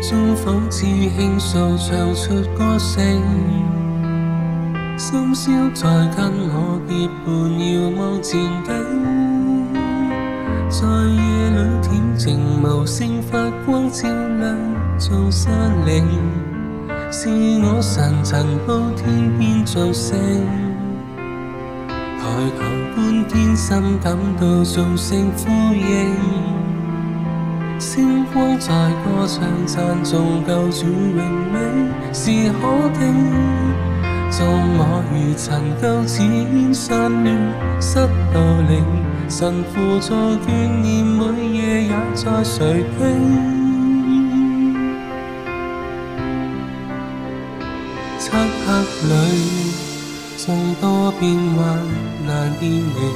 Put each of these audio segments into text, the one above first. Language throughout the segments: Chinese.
中仿似轻诉唱出歌声，深宵再跟我结伴遥望前景，在夜里恬静无声发光照亮造沙岭，是我神晨报天边造声，抬头半天心感到众声呼应。星光在歌唱，赞颂救主荣美，是可听。纵我如尘垢，似烟散乱，失道理。神扶在眷念，每夜也在垂听。漆黑里，众多变幻难辨明，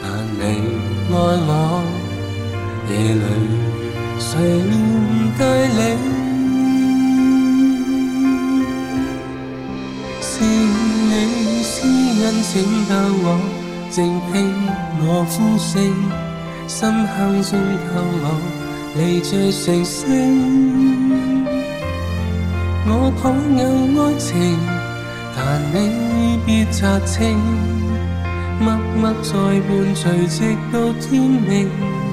但你爱我。夜里谁面对你？是你私恩拯救我静听我呼吸，心坎中透我离聚成星，我抱有爱情，但你别察清，默默在伴随，直到天明。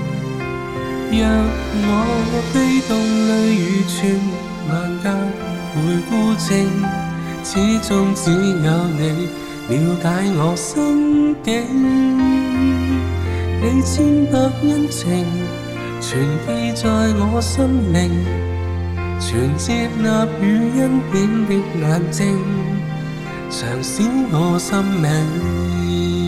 若我悲痛泪如泉，万隔，会孤寂，始终只有你了解我心境。你千百恩情，全记在我心灵，全接纳与恩典的眼睛，常使我心明。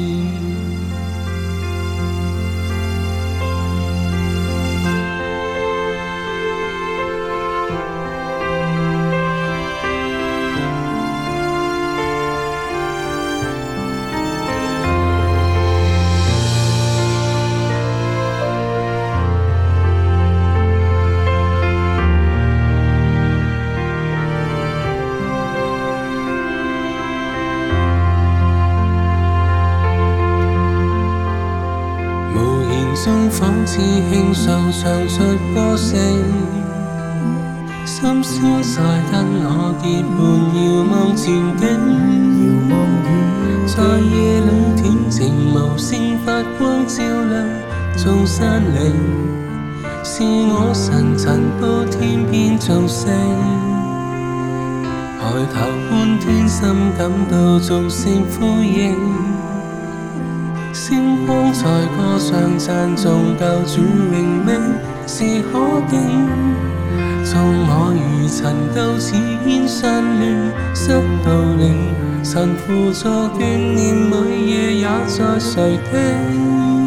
风仿似轻唱唱出歌声，心声在跟我结伴遥望前景。在夜里恬静无声发光照亮众山岭，是我神尘到天边造声，抬头看天心感到众声呼应。星光在歌上讚颂教主名命是可敬，纵我如尘垢似烟散乱失道领，神扶助眷念每夜也在垂听。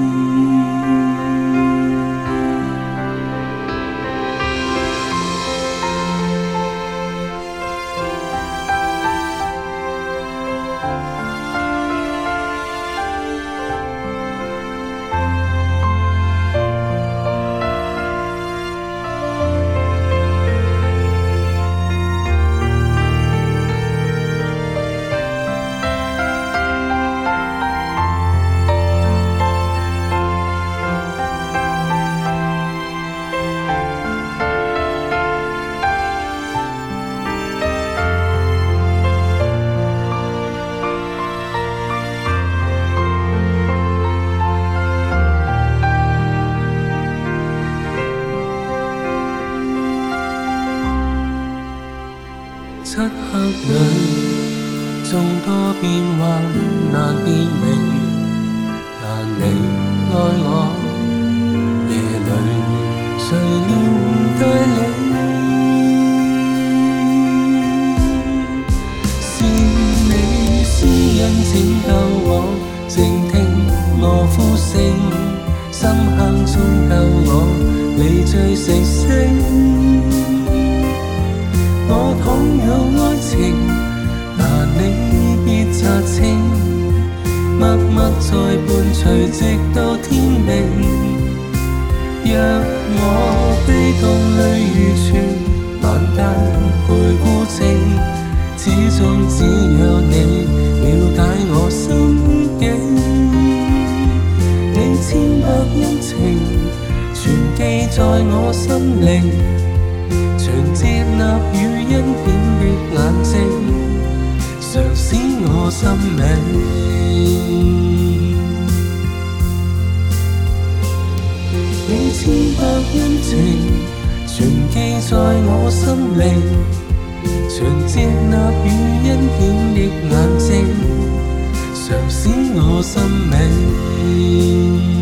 漆黑里，眾多變幻難辨明，但你愛我，夜裏誰面對你？是你私隱拯救我，靜聽我呼聲，深坑中救我，你最成聖。情，拿你必擦清，默默在伴隨直到天明。若我悲痛淚如泉，難間陪孤寂，始終只有你。心里，你千百恩情，全记在我心里，全接纳雨恩典的眼睛，常使我心美。